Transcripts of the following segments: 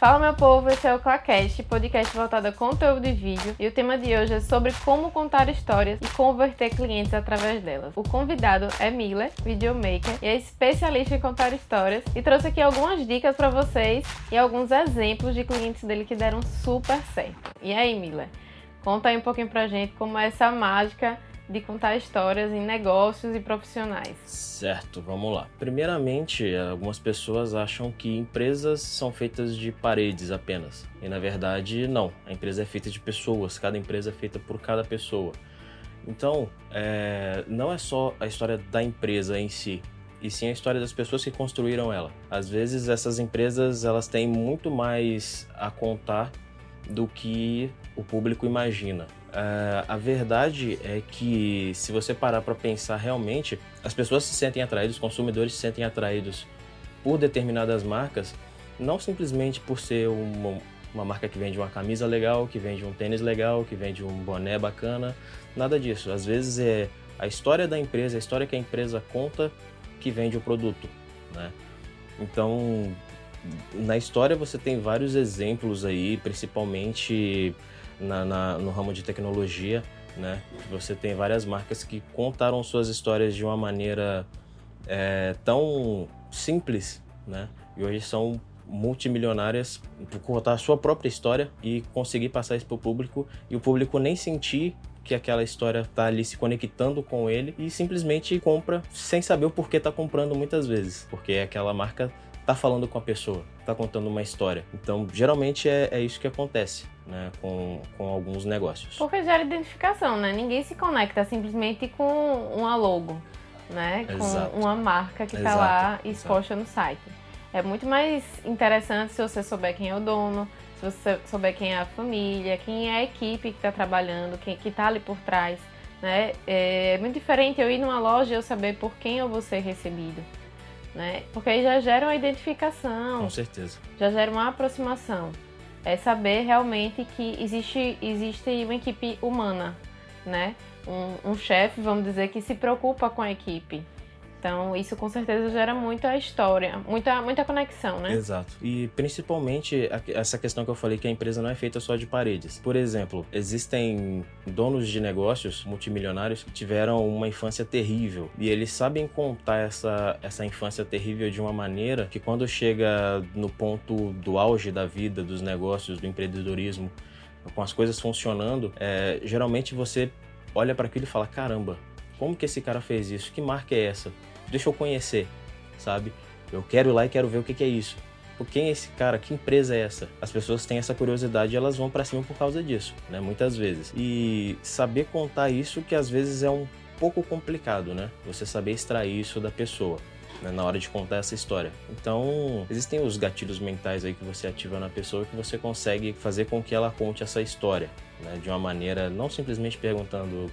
Fala meu povo, esse é o Clacast, podcast voltado a conteúdo de vídeo, e o tema de hoje é sobre como contar histórias e converter clientes através delas. O convidado é Miller, videomaker, e é especialista em contar histórias, e trouxe aqui algumas dicas para vocês e alguns exemplos de clientes dele que deram super certo. E aí, Miller, conta aí um pouquinho pra gente como é essa mágica de contar histórias em negócios e profissionais. Certo, vamos lá. Primeiramente, algumas pessoas acham que empresas são feitas de paredes apenas. E na verdade, não. A empresa é feita de pessoas, cada empresa é feita por cada pessoa. Então, é, não é só a história da empresa em si, e sim a história das pessoas que construíram ela. Às vezes essas empresas elas têm muito mais a contar do que o público imagina. Uh, a verdade é que, se você parar para pensar realmente, as pessoas se sentem atraídas, os consumidores se sentem atraídos por determinadas marcas, não simplesmente por ser uma, uma marca que vende uma camisa legal, que vende um tênis legal, que vende um boné bacana, nada disso. Às vezes é a história da empresa, a história que a empresa conta que vende o produto, né? Então, na história você tem vários exemplos aí, principalmente na, na, no ramo de tecnologia, né? Você tem várias marcas que contaram suas histórias de uma maneira é, tão simples, né? E hoje são multimilionárias por contar a sua própria história e conseguir passar isso para o público e o público nem sentir que aquela história está ali se conectando com ele e simplesmente compra sem saber o porquê está comprando muitas vezes, porque aquela marca tá falando com a pessoa, tá contando uma história. Então, geralmente é, é isso que acontece. Né, com, com alguns negócios. Porque gera identificação, né? Ninguém se conecta simplesmente com uma logo, né? Exato. Com uma marca que está lá exposta Exato. no site. É muito mais interessante se você souber quem é o dono, se você souber quem é a família, quem é a equipe que está trabalhando, quem que está ali por trás. Né? É muito diferente eu ir numa loja e eu saber por quem eu vou ser recebido né? Porque aí já gera uma identificação. Com certeza. Já gera uma aproximação. É saber realmente que existe, existe uma equipe humana, né? Um, um chefe, vamos dizer, que se preocupa com a equipe, então, isso com certeza gera muita história, muita, muita conexão, né? Exato. E principalmente essa questão que eu falei que a empresa não é feita só de paredes. Por exemplo, existem donos de negócios multimilionários que tiveram uma infância terrível e eles sabem contar essa, essa infância terrível de uma maneira que quando chega no ponto do auge da vida, dos negócios, do empreendedorismo, com as coisas funcionando, é, geralmente você olha para aquilo e fala: caramba, como que esse cara fez isso? Que marca é essa? Deixa eu conhecer, sabe? Eu quero ir lá e quero ver o que, que é isso. Quem é esse cara? Que empresa é essa? As pessoas têm essa curiosidade e elas vão para cima por causa disso, né? Muitas vezes. E saber contar isso que às vezes é um pouco complicado, né? Você saber extrair isso da pessoa. Né, na hora de contar essa história. Então, existem os gatilhos mentais aí que você ativa na pessoa que você consegue fazer com que ela conte essa história, né, de uma maneira não simplesmente perguntando,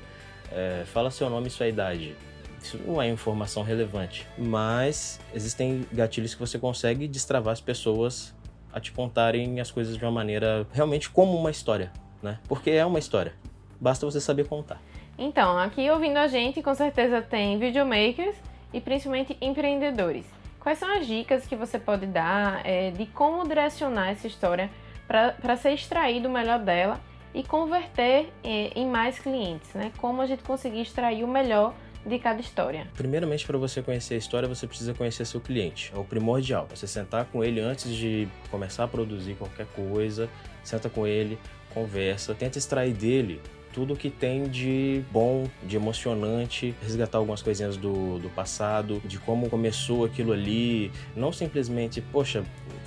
é, fala seu nome e sua idade, isso não é informação relevante, mas existem gatilhos que você consegue destravar as pessoas a te contarem as coisas de uma maneira realmente como uma história, né? Porque é uma história. Basta você saber contar. Então, aqui ouvindo a gente, com certeza tem videomakers e principalmente empreendedores. Quais são as dicas que você pode dar é, de como direcionar essa história para ser extraído o melhor dela e converter é, em mais clientes, né? Como a gente conseguir extrair o melhor de cada história? Primeiramente, para você conhecer a história, você precisa conhecer seu cliente. É o primordial. Você sentar com ele antes de começar a produzir qualquer coisa, senta com ele, conversa, tenta extrair dele tudo que tem de bom, de emocionante, resgatar algumas coisinhas do, do passado, de como começou aquilo ali, não simplesmente, poxa,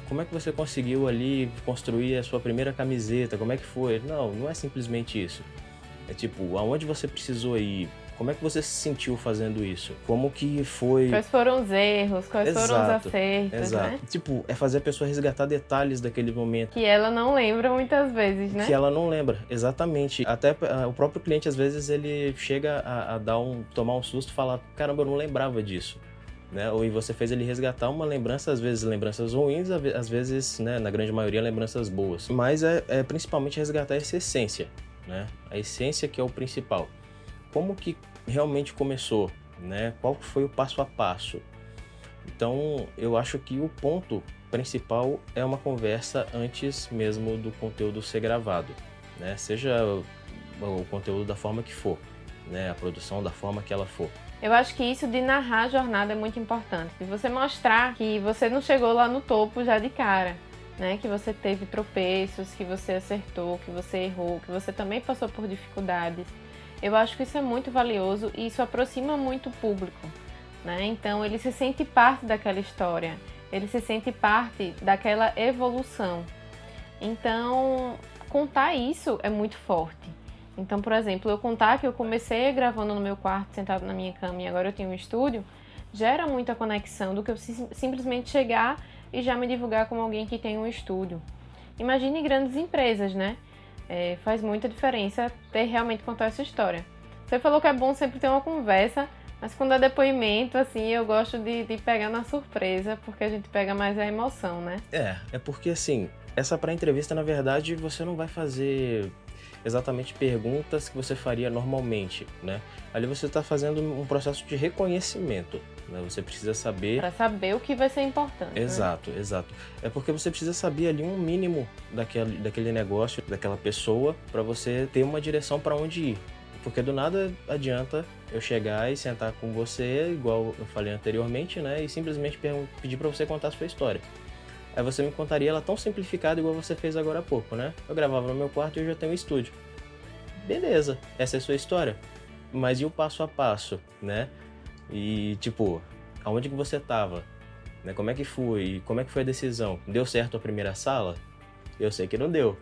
como é que você conseguiu ali construir a sua primeira camiseta, como é que foi? Não, não é simplesmente isso. É tipo, aonde você precisou ir, como é que você se sentiu fazendo isso? Como que foi. Quais foram os erros? Quais exato, foram os acertos? Exato. Né? Tipo, é fazer a pessoa resgatar detalhes daquele momento. Que ela não lembra muitas vezes, né? Que ela não lembra, exatamente. Até uh, o próprio cliente, às vezes, ele chega a, a, dar um. tomar um susto e falar: caramba, eu não lembrava disso. Né? Ou você fez ele resgatar uma lembrança, às vezes lembranças ruins, às vezes, né, na grande maioria, lembranças boas. Mas é, é principalmente resgatar essa essência, né? A essência que é o principal. Como que realmente começou, né? Qual foi o passo a passo? Então, eu acho que o ponto principal é uma conversa antes mesmo do conteúdo ser gravado, né? Seja o, conteúdo da forma que for, né? A produção da forma que ela for. Eu acho que isso de narrar a jornada é muito importante. De você mostrar que você não chegou lá no topo já de cara. Né, que você teve tropeços, que você acertou, que você errou, que você também passou por dificuldades. Eu acho que isso é muito valioso e isso aproxima muito o público. Né? Então ele se sente parte daquela história, ele se sente parte daquela evolução. Então contar isso é muito forte. Então, por exemplo, eu contar que eu comecei gravando no meu quarto, sentado na minha cama, e agora eu tenho um estúdio, gera muita conexão do que eu simplesmente chegar e já me divulgar como alguém que tem um estúdio. Imagine grandes empresas, né? É, faz muita diferença ter realmente contar essa história. Você falou que é bom sempre ter uma conversa, mas quando é depoimento, assim, eu gosto de, de pegar na surpresa, porque a gente pega mais a emoção, né? É, é porque assim, essa pré-entrevista, na verdade, você não vai fazer exatamente perguntas que você faria normalmente, né? Ali você está fazendo um processo de reconhecimento, né? Você precisa saber... Para saber o que vai ser importante. Né? Exato, né? exato. É porque você precisa saber ali um mínimo daquele, daquele negócio, daquela pessoa, para você ter uma direção para onde ir. Porque do nada adianta eu chegar e sentar com você, igual eu falei anteriormente, né? E simplesmente pedir para você contar a sua história. Aí você me contaria ela tão simplificada igual você fez agora há pouco, né? Eu gravava no meu quarto e eu já tenho um estúdio. Beleza, essa é a sua história. Mas e o passo a passo, né? E tipo, aonde que você tava? Né? Como é que foi? Como é que foi a decisão? Deu certo a primeira sala? Eu sei que não deu.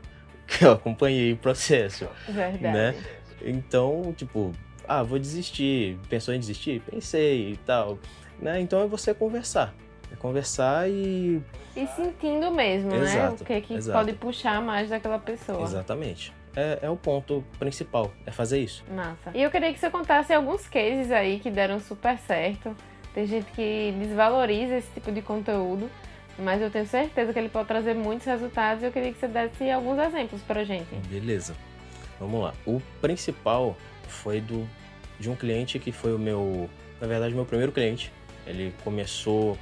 Eu acompanhei o processo. Verdade. Né? Então, tipo, ah, vou desistir. Pensou em desistir? Pensei e tal. Né? Então é você conversar. É conversar e. E sentindo mesmo, exato, né? O que, é que exato. pode puxar mais daquela pessoa. Exatamente. É, é, o ponto principal, é fazer isso. Massa. E eu queria que você contasse alguns cases aí que deram super certo. Tem gente que desvaloriza esse tipo de conteúdo, mas eu tenho certeza que ele pode trazer muitos resultados e eu queria que você desse alguns exemplos pra gente. Beleza. Vamos lá. O principal foi do de um cliente que foi o meu, na verdade, meu primeiro cliente. Ele começou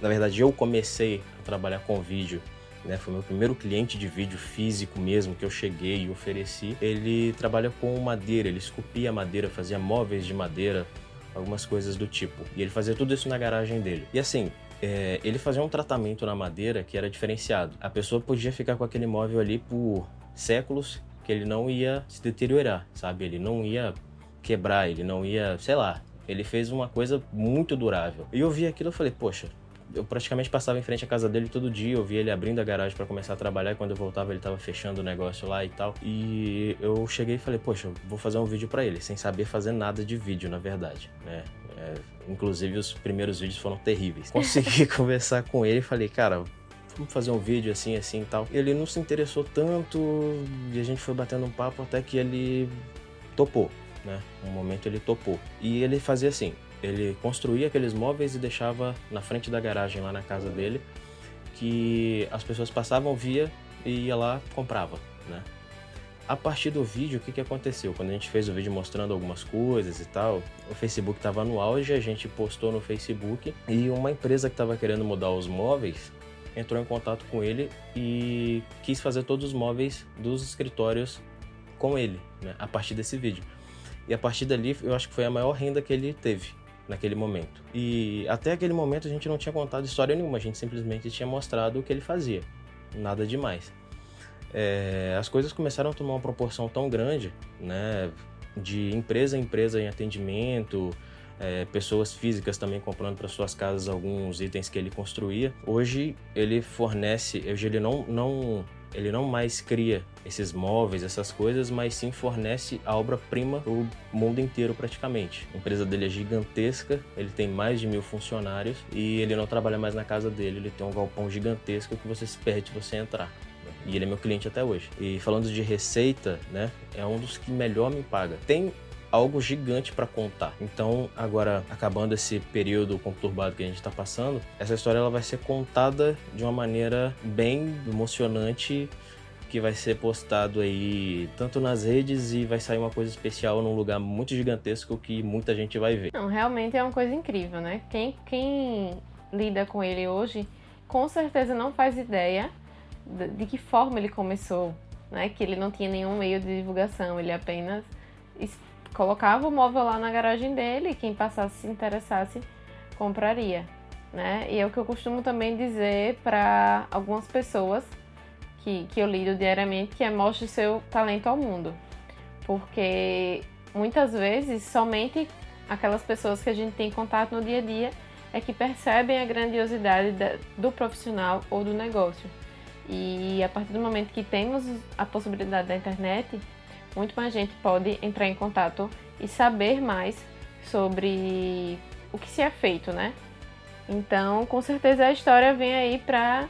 na verdade, eu comecei a trabalhar com vídeo né, foi meu primeiro cliente de vídeo físico mesmo que eu cheguei e ofereci. Ele trabalha com madeira, ele esculpia madeira, fazia móveis de madeira, algumas coisas do tipo. E ele fazia tudo isso na garagem dele. E assim, é, ele fazia um tratamento na madeira que era diferenciado. A pessoa podia ficar com aquele móvel ali por séculos que ele não ia se deteriorar, sabe? Ele não ia quebrar, ele não ia, sei lá. Ele fez uma coisa muito durável. E eu vi aquilo e falei, poxa, eu praticamente passava em frente à casa dele todo dia, eu via ele abrindo a garagem para começar a trabalhar e quando eu voltava ele estava fechando o negócio lá e tal. E eu cheguei e falei, poxa, vou fazer um vídeo para ele, sem saber fazer nada de vídeo, na verdade, né? É, inclusive os primeiros vídeos foram terríveis. Consegui conversar com ele e falei, cara, vamos fazer um vídeo assim, assim e tal. Ele não se interessou tanto e a gente foi batendo um papo até que ele topou, né? Um momento ele topou. E ele fazia assim, ele construía aqueles móveis e deixava na frente da garagem lá na casa dele, que as pessoas passavam, via e ia lá comprava, né? A partir do vídeo, o que, que aconteceu? Quando a gente fez o vídeo mostrando algumas coisas e tal, o Facebook estava no auge, a gente postou no Facebook e uma empresa que estava querendo mudar os móveis entrou em contato com ele e quis fazer todos os móveis dos escritórios com ele, né? a partir desse vídeo. E a partir dali, eu acho que foi a maior renda que ele teve naquele momento. E até aquele momento a gente não tinha contado história nenhuma, a gente simplesmente tinha mostrado o que ele fazia, nada demais. É, as coisas começaram a tomar uma proporção tão grande, né, de empresa a empresa em atendimento, é, pessoas físicas também comprando para suas casas alguns itens que ele construía. Hoje ele fornece, hoje ele não, não ele não mais cria esses móveis, essas coisas, mas sim fornece a obra-prima para o mundo inteiro praticamente. A empresa dele é gigantesca, ele tem mais de mil funcionários e ele não trabalha mais na casa dele, ele tem um galpão gigantesco que você se perde se você entrar. E ele é meu cliente até hoje. E falando de receita, né, é um dos que melhor me paga. Tem algo gigante para contar. Então, agora acabando esse período conturbado que a gente está passando, essa história ela vai ser contada de uma maneira bem emocionante que vai ser postado aí tanto nas redes e vai sair uma coisa especial num lugar muito gigantesco que muita gente vai ver. Não, realmente é uma coisa incrível, né? Quem, quem lida com ele hoje, com certeza não faz ideia de, de que forma ele começou, né? Que ele não tinha nenhum meio de divulgação, ele apenas colocava o móvel lá na garagem dele e quem passasse se interessasse compraria, né? E é o que eu costumo também dizer para algumas pessoas que, que eu lido diariamente, que é mostre seu talento ao mundo. Porque muitas vezes somente aquelas pessoas que a gente tem contato no dia a dia é que percebem a grandiosidade do profissional ou do negócio. E a partir do momento que temos a possibilidade da internet, muito mais gente pode entrar em contato e saber mais sobre o que se é feito, né? Então, com certeza a história vem aí para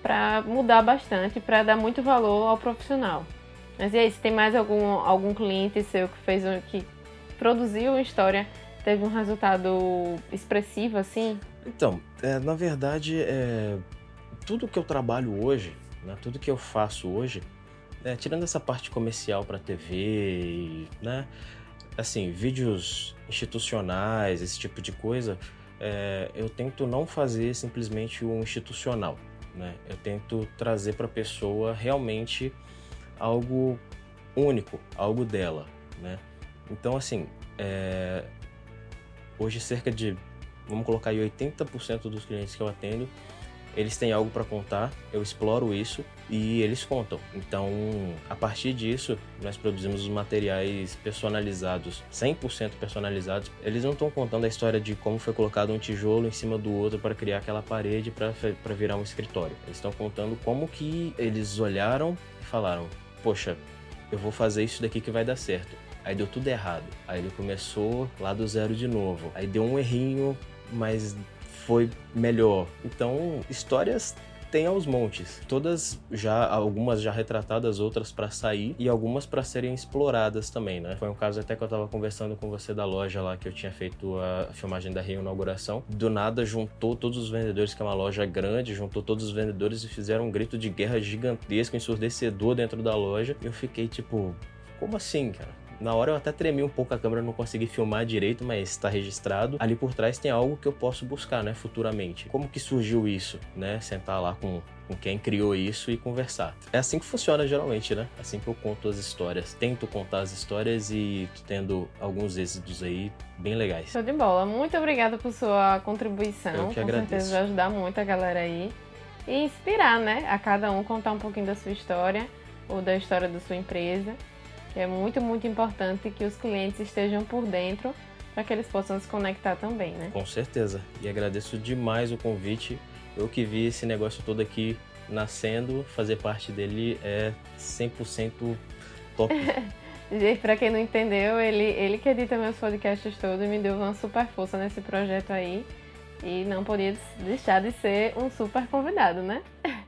para mudar bastante, para dar muito valor ao profissional. Mas e aí, se tem mais algum algum cliente seu que fez que produziu uma história, teve um resultado expressivo assim? Então, é, na verdade, é, tudo que eu trabalho hoje, né, tudo que eu faço hoje, é, tirando essa parte comercial para TV, né? Assim, vídeos institucionais, esse tipo de coisa, é, eu tento não fazer simplesmente um institucional, né? Eu tento trazer para a pessoa realmente algo único, algo dela, né? Então, assim, é, hoje cerca de, vamos colocar aí 80% dos clientes que eu atendo eles têm algo para contar, eu exploro isso e eles contam. Então, a partir disso, nós produzimos os materiais personalizados, 100% personalizados. Eles não estão contando a história de como foi colocado um tijolo em cima do outro para criar aquela parede para virar um escritório. Eles estão contando como que eles olharam e falaram: "Poxa, eu vou fazer isso daqui que vai dar certo". Aí deu tudo errado. Aí ele começou lá do zero de novo. Aí deu um errinho, mas foi melhor. Então, histórias tem aos montes. Todas já, algumas já retratadas, outras para sair e algumas para serem exploradas também, né? Foi um caso até que eu tava conversando com você da loja lá que eu tinha feito a filmagem da reinauguração. Do nada juntou todos os vendedores, que é uma loja grande, juntou todos os vendedores e fizeram um grito de guerra gigantesco, ensurdecedor dentro da loja. E eu fiquei tipo, como assim, cara? Na hora eu até tremi um pouco a câmera, não consegui filmar direito, mas está registrado. Ali por trás tem algo que eu posso buscar, né, futuramente. Como que surgiu isso, né? Sentar lá com com quem criou isso e conversar. É assim que funciona geralmente, né? Assim que eu conto as histórias. Tento contar as histórias e tendo alguns êxitos aí bem legais. Show de bola. Muito obrigada por sua contribuição. Eu que Com agradeço. certeza vai ajudar muito a galera aí. E inspirar, né? A cada um contar um pouquinho da sua história ou da história da sua empresa é muito, muito importante que os clientes estejam por dentro para que eles possam se conectar também, né? Com certeza. E agradeço demais o convite. Eu que vi esse negócio todo aqui nascendo, fazer parte dele é 100% top. E para quem não entendeu, ele, ele que edita meus podcasts todos e me deu uma super força nesse projeto aí. E não podia deixar de ser um super convidado, né?